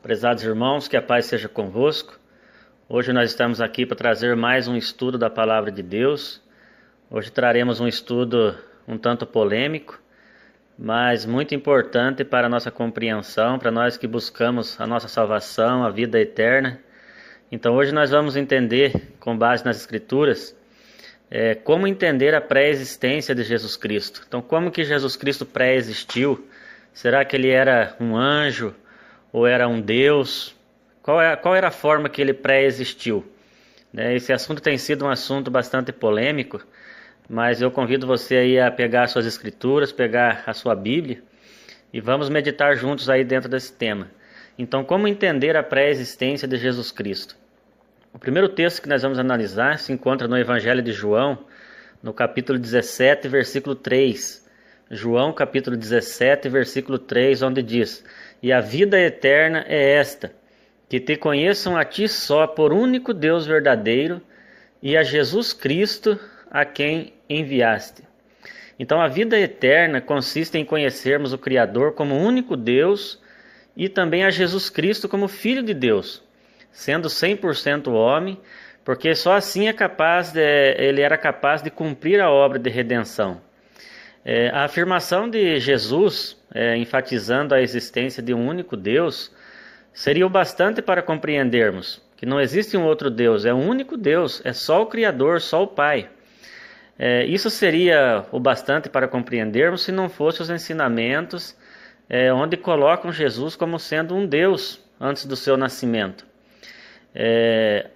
Prezados irmãos, que a paz seja convosco. Hoje nós estamos aqui para trazer mais um estudo da palavra de Deus. Hoje traremos um estudo um tanto polêmico, mas muito importante para a nossa compreensão, para nós que buscamos a nossa salvação, a vida eterna. Então hoje nós vamos entender, com base nas Escrituras, é, como entender a pré-existência de Jesus Cristo. Então, como que Jesus Cristo pré-existiu? Será que ele era um anjo ou era um Deus? Qual, é, qual era a forma que ele pré-existiu? Né, esse assunto tem sido um assunto bastante polêmico, mas eu convido você aí a pegar suas escrituras, pegar a sua Bíblia e vamos meditar juntos aí dentro desse tema. Então, como entender a pré-existência de Jesus Cristo? O primeiro texto que nós vamos analisar se encontra no Evangelho de João, no capítulo 17, versículo 3. João, capítulo 17, versículo 3, onde diz: E a vida eterna é esta, que te conheçam a ti só por único Deus verdadeiro e a Jesus Cristo a quem enviaste. Então, a vida eterna consiste em conhecermos o Criador como único Deus e também a Jesus Cristo como Filho de Deus, sendo 100% homem, porque só assim é capaz de, ele era capaz de cumprir a obra de redenção. É, a afirmação de Jesus, é, enfatizando a existência de um único Deus, seria o bastante para compreendermos que não existe um outro Deus, é um único Deus, é só o Criador, só o Pai. É, isso seria o bastante para compreendermos se não fossem os ensinamentos é, onde colocam Jesus como sendo um Deus antes do seu nascimento. É,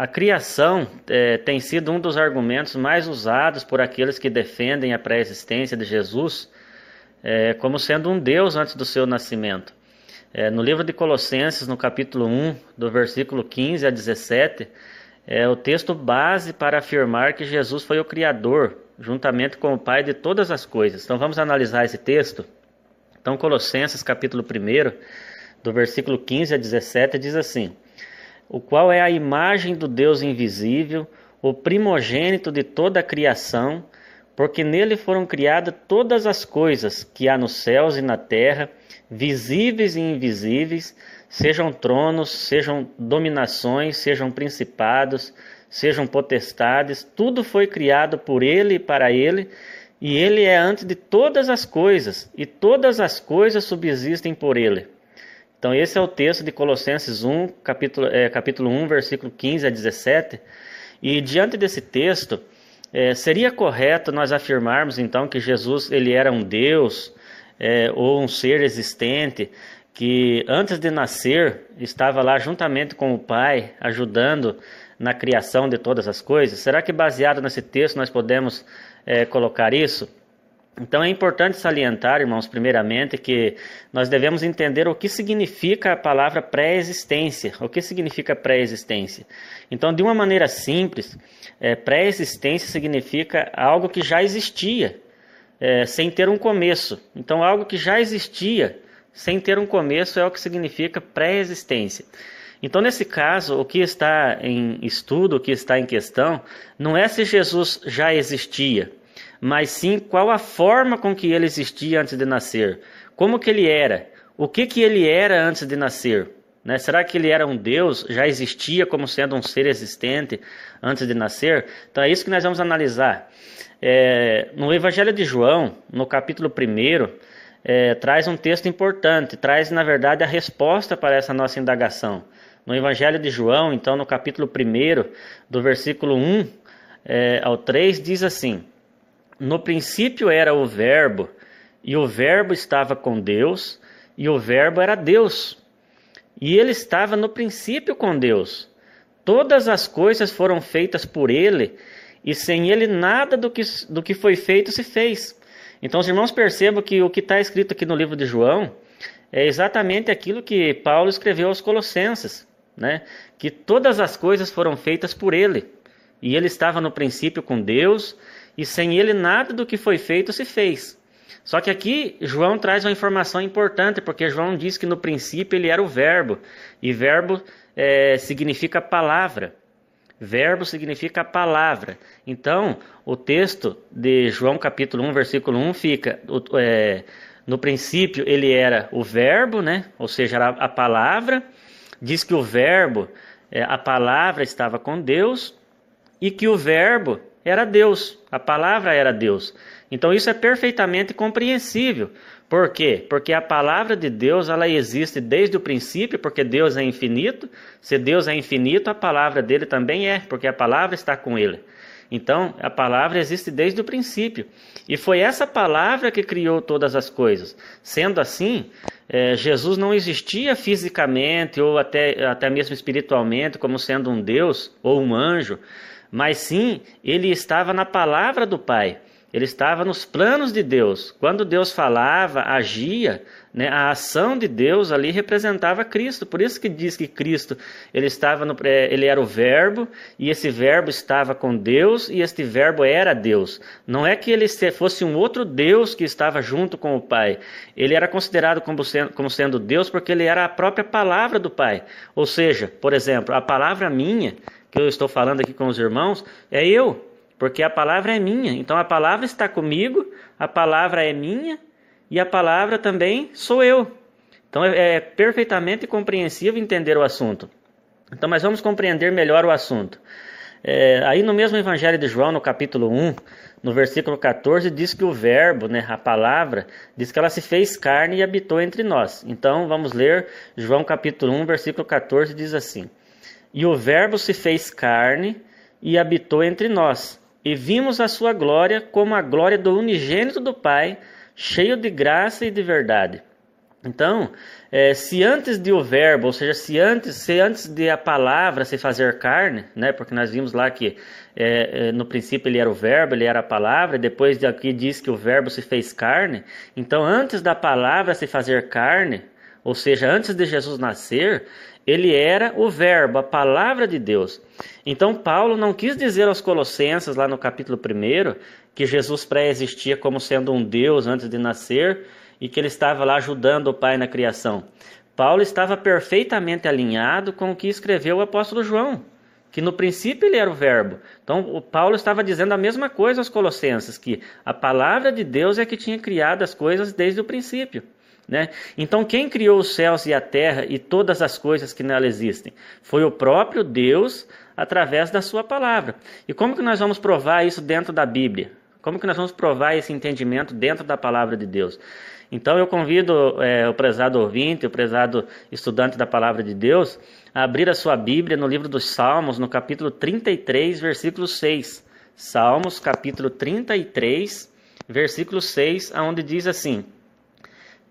a criação é, tem sido um dos argumentos mais usados por aqueles que defendem a pré-existência de Jesus é, como sendo um Deus antes do seu nascimento. É, no livro de Colossenses, no capítulo 1, do versículo 15 a 17, é o texto base para afirmar que Jesus foi o Criador, juntamente com o Pai de todas as coisas. Então vamos analisar esse texto. Então, Colossenses, capítulo 1, do versículo 15 a 17, diz assim o qual é a imagem do Deus invisível, o primogênito de toda a criação, porque nele foram criadas todas as coisas que há nos céus e na terra, visíveis e invisíveis, sejam tronos, sejam dominações, sejam principados, sejam potestades, tudo foi criado por ele e para ele, e ele é antes de todas as coisas, e todas as coisas subsistem por ele. Então, esse é o texto de Colossenses 1, capítulo, é, capítulo 1, versículo 15 a 17. E diante desse texto, é, seria correto nós afirmarmos então que Jesus ele era um Deus é, ou um ser existente que antes de nascer estava lá juntamente com o Pai ajudando na criação de todas as coisas? Será que baseado nesse texto nós podemos é, colocar isso? Então é importante salientar, irmãos, primeiramente, que nós devemos entender o que significa a palavra pré-existência. O que significa pré-existência? Então, de uma maneira simples, é, pré-existência significa algo que já existia, é, sem ter um começo. Então, algo que já existia, sem ter um começo, é o que significa pré-existência. Então, nesse caso, o que está em estudo, o que está em questão, não é se Jesus já existia mas sim qual a forma com que ele existia antes de nascer, como que ele era, o que que ele era antes de nascer. Né? Será que ele era um Deus, já existia como sendo um ser existente antes de nascer? Então é isso que nós vamos analisar. É, no Evangelho de João, no capítulo 1, é, traz um texto importante, traz na verdade a resposta para essa nossa indagação. No Evangelho de João, então, no capítulo 1, do versículo 1 é, ao 3, diz assim: no princípio era o Verbo, e o Verbo estava com Deus, e o Verbo era Deus. E ele estava no princípio com Deus. Todas as coisas foram feitas por ele, e sem ele nada do que, do que foi feito se fez. Então, os irmãos percebam que o que está escrito aqui no livro de João é exatamente aquilo que Paulo escreveu aos Colossenses, né? que todas as coisas foram feitas por ele. E ele estava no princípio com Deus, e sem ele nada do que foi feito se fez. Só que aqui João traz uma informação importante, porque João diz que no princípio ele era o Verbo, e Verbo é, significa palavra. Verbo significa palavra. Então, o texto de João capítulo 1, versículo 1 fica: é, No princípio ele era o verbo, né? Ou seja, era a palavra. Diz que o verbo, é, a palavra estava com Deus e que o verbo era Deus. A palavra era Deus. Então isso é perfeitamente compreensível. Por quê? Porque a palavra de Deus ela existe desde o princípio, porque Deus é infinito. Se Deus é infinito, a palavra dele também é, porque a palavra está com ele. Então, a palavra existe desde o princípio. E foi essa palavra que criou todas as coisas. Sendo assim, é, Jesus não existia fisicamente ou até, até mesmo espiritualmente como sendo um Deus ou um anjo, mas sim, ele estava na palavra do Pai. Ele estava nos planos de Deus. Quando Deus falava, agia, né, a ação de Deus ali representava Cristo. Por isso que diz que Cristo ele estava no, é, ele era o Verbo e esse Verbo estava com Deus e este Verbo era Deus. Não é que ele fosse um outro Deus que estava junto com o Pai. Ele era considerado como sendo, como sendo Deus porque ele era a própria palavra do Pai. Ou seja, por exemplo, a palavra minha que eu estou falando aqui com os irmãos é eu porque a palavra é minha. Então a palavra está comigo, a palavra é minha e a palavra também sou eu. Então é, é perfeitamente compreensível entender o assunto. Então, mas vamos compreender melhor o assunto. É, aí no mesmo Evangelho de João, no capítulo 1, no versículo 14, diz que o verbo, né, a palavra, diz que ela se fez carne e habitou entre nós. Então vamos ler João capítulo 1, versículo 14, diz assim: E o verbo se fez carne e habitou entre nós e vimos a sua glória como a glória do unigênito do Pai, cheio de graça e de verdade. Então, é, se antes de o verbo, ou seja, se antes, se antes de a palavra se fazer carne, né, porque nós vimos lá que é, é, no princípio ele era o verbo, ele era a palavra, e depois de aqui diz que o verbo se fez carne. Então, antes da palavra se fazer carne, ou seja, antes de Jesus nascer, ele era o Verbo, a palavra de Deus. Então, Paulo não quis dizer aos Colossenses, lá no capítulo 1, que Jesus pré-existia como sendo um Deus antes de nascer e que ele estava lá ajudando o Pai na criação. Paulo estava perfeitamente alinhado com o que escreveu o apóstolo João, que no princípio ele era o Verbo. Então, o Paulo estava dizendo a mesma coisa aos Colossenses, que a palavra de Deus é que tinha criado as coisas desde o princípio. Né? Então, quem criou os céus e a terra e todas as coisas que nela existem? Foi o próprio Deus através da sua palavra. E como que nós vamos provar isso dentro da Bíblia? Como que nós vamos provar esse entendimento dentro da palavra de Deus? Então eu convido é, o prezado ouvinte, o prezado estudante da palavra de Deus, a abrir a sua Bíblia no livro dos Salmos, no capítulo 33, versículo 6. Salmos, capítulo 33, versículo 6, onde diz assim: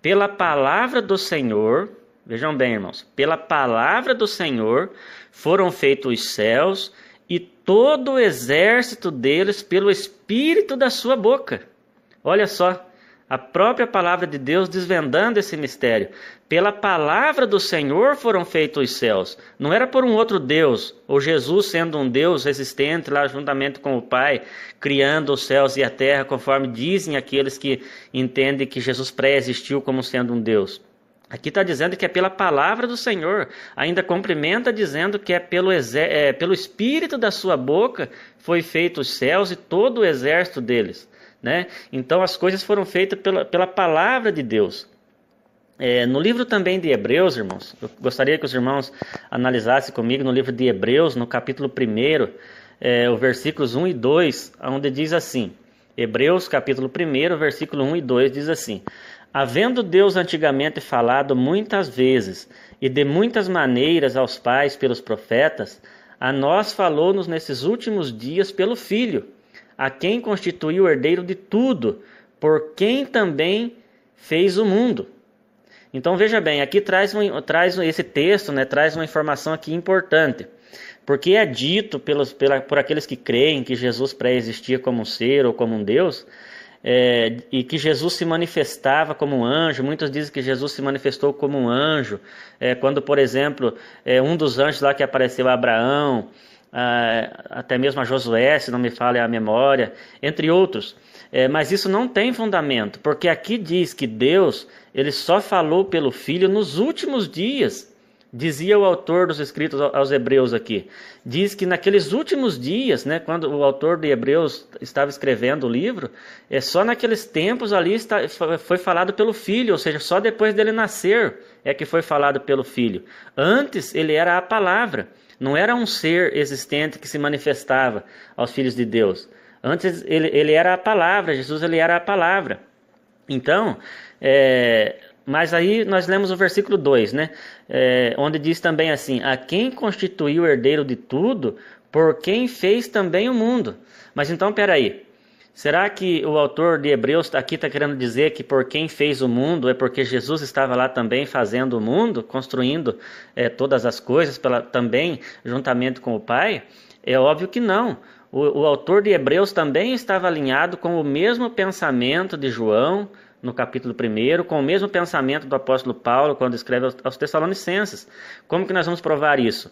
pela palavra do Senhor, vejam bem, irmãos, pela palavra do Senhor foram feitos os céus e todo o exército deles pelo espírito da sua boca. Olha só, a própria palavra de Deus desvendando esse mistério. Pela palavra do Senhor foram feitos os céus. Não era por um outro Deus, ou Jesus sendo um Deus existente lá juntamente com o Pai, criando os céus e a terra, conforme dizem aqueles que entendem que Jesus pré-existiu como sendo um Deus. Aqui está dizendo que é pela palavra do Senhor. Ainda complementa dizendo que é pelo, é, pelo Espírito da sua boca foi feito os céus e todo o exército deles. Né? Então as coisas foram feitas pela, pela palavra de Deus. É, no livro também de Hebreus, irmãos, eu gostaria que os irmãos analisassem comigo no livro de Hebreus, no capítulo 1, é, os versículos 1 e 2, onde diz assim: Hebreus, capítulo 1, versículo 1 e 2 diz assim: Havendo Deus antigamente falado muitas vezes e de muitas maneiras aos pais pelos profetas, a nós falou-nos nesses últimos dias pelo Filho a quem constituiu o herdeiro de tudo, por quem também fez o mundo. Então veja bem, aqui traz, um, traz esse texto, né, traz uma informação aqui importante. Porque é dito pelos, pela, por aqueles que creem que Jesus pré-existia como um ser ou como um Deus, é, e que Jesus se manifestava como um anjo. Muitos dizem que Jesus se manifestou como um anjo. É, quando, por exemplo, é, um dos anjos lá que apareceu a Abraão, até mesmo a Josué, se não me falha a memória, entre outros. É, mas isso não tem fundamento, porque aqui diz que Deus ele só falou pelo Filho nos últimos dias. Dizia o autor dos escritos aos Hebreus aqui. Diz que naqueles últimos dias, né, quando o autor de Hebreus estava escrevendo o livro, é só naqueles tempos ali está, foi falado pelo filho, ou seja, só depois dele nascer é que foi falado pelo filho. Antes ele era a palavra, não era um ser existente que se manifestava aos filhos de Deus. Antes ele, ele era a palavra, Jesus ele era a palavra. Então, é, mas aí nós lemos o versículo 2, né? É, onde diz também assim: A quem constituiu o herdeiro de tudo, por quem fez também o mundo. Mas então, peraí. Será que o autor de Hebreus aqui está querendo dizer que por quem fez o mundo é porque Jesus estava lá também fazendo o mundo, construindo é, todas as coisas pela, também juntamente com o Pai? É óbvio que não. O, o autor de Hebreus também estava alinhado com o mesmo pensamento de João, no capítulo 1, com o mesmo pensamento do apóstolo Paulo quando escreve aos Tessalonicenses. Como que nós vamos provar isso?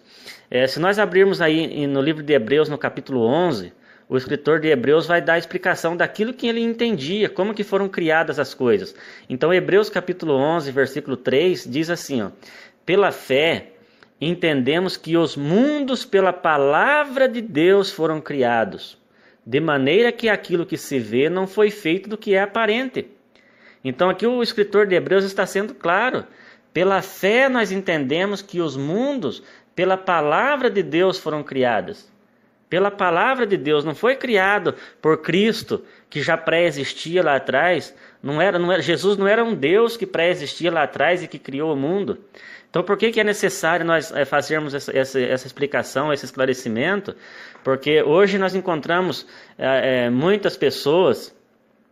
É, se nós abrirmos aí no livro de Hebreus, no capítulo 11, o escritor de Hebreus vai dar a explicação daquilo que ele entendia, como que foram criadas as coisas. Então, Hebreus capítulo 11, versículo 3, diz assim, ó, Pela fé, entendemos que os mundos pela palavra de Deus foram criados, de maneira que aquilo que se vê não foi feito do que é aparente. Então aqui o escritor de Hebreus está sendo claro. Pela fé nós entendemos que os mundos, pela palavra de Deus, foram criados. Pela palavra de Deus, não foi criado por Cristo, que já pré-existia lá atrás. Não era, não era, Jesus não era um Deus que pré-existia lá atrás e que criou o mundo. Então, por que, que é necessário nós é, fazermos essa, essa, essa, explicação, esse esclarecimento? Porque hoje nós encontramos é, muitas pessoas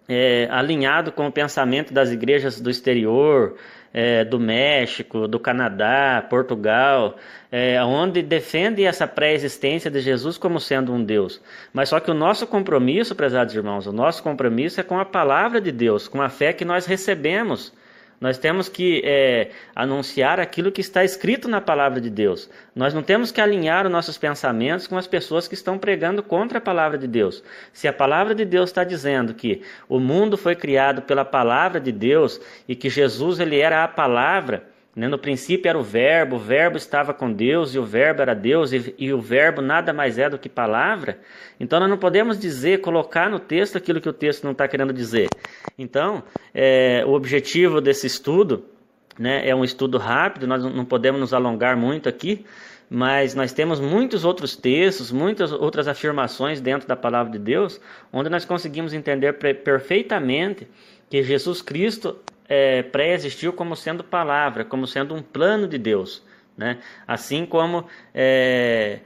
é, alinhado com o pensamento das igrejas do exterior, é, do México, do Canadá, Portugal, é, onde defende essa pré-existência de Jesus como sendo um Deus. Mas só que o nosso compromisso, prezados irmãos, o nosso compromisso é com a palavra de Deus, com a fé que nós recebemos nós temos que é, anunciar aquilo que está escrito na palavra de Deus. Nós não temos que alinhar os nossos pensamentos com as pessoas que estão pregando contra a palavra de Deus. Se a palavra de Deus está dizendo que o mundo foi criado pela palavra de Deus e que Jesus ele era a palavra? No princípio era o Verbo, o Verbo estava com Deus e o Verbo era Deus e, e, o Verbo nada mais é do que palavra. Então nós não podemos dizer, colocar no texto aquilo que o texto não está querendo dizer. Então, é, o objetivo desse estudo né, é um estudo rápido, nós não podemos nos alongar muito aqui, mas nós temos muitos outros textos, muitas outras afirmações dentro da palavra de Deus, onde nós conseguimos entender perfeitamente que Jesus Cristo é, pré-existiu como sendo palavra, como sendo um plano de Deus. Né? Assim como é,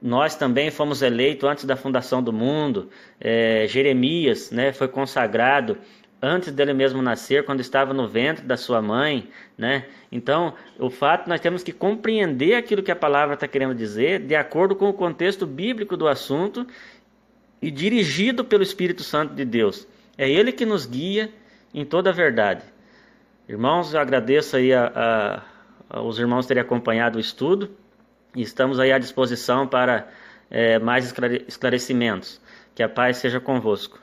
nós também fomos eleitos antes da fundação do mundo, é, Jeremias né, foi consagrado antes dele mesmo nascer, quando estava no ventre da sua mãe, né? Então, o fato nós temos que compreender aquilo que a palavra está querendo dizer, de acordo com o contexto bíblico do assunto e dirigido pelo Espírito Santo de Deus. É Ele que nos guia em toda a verdade. Irmãos, agradeço aí a, a, os irmãos terem acompanhado o estudo e estamos aí à disposição para é, mais esclarecimentos. Que a paz seja convosco.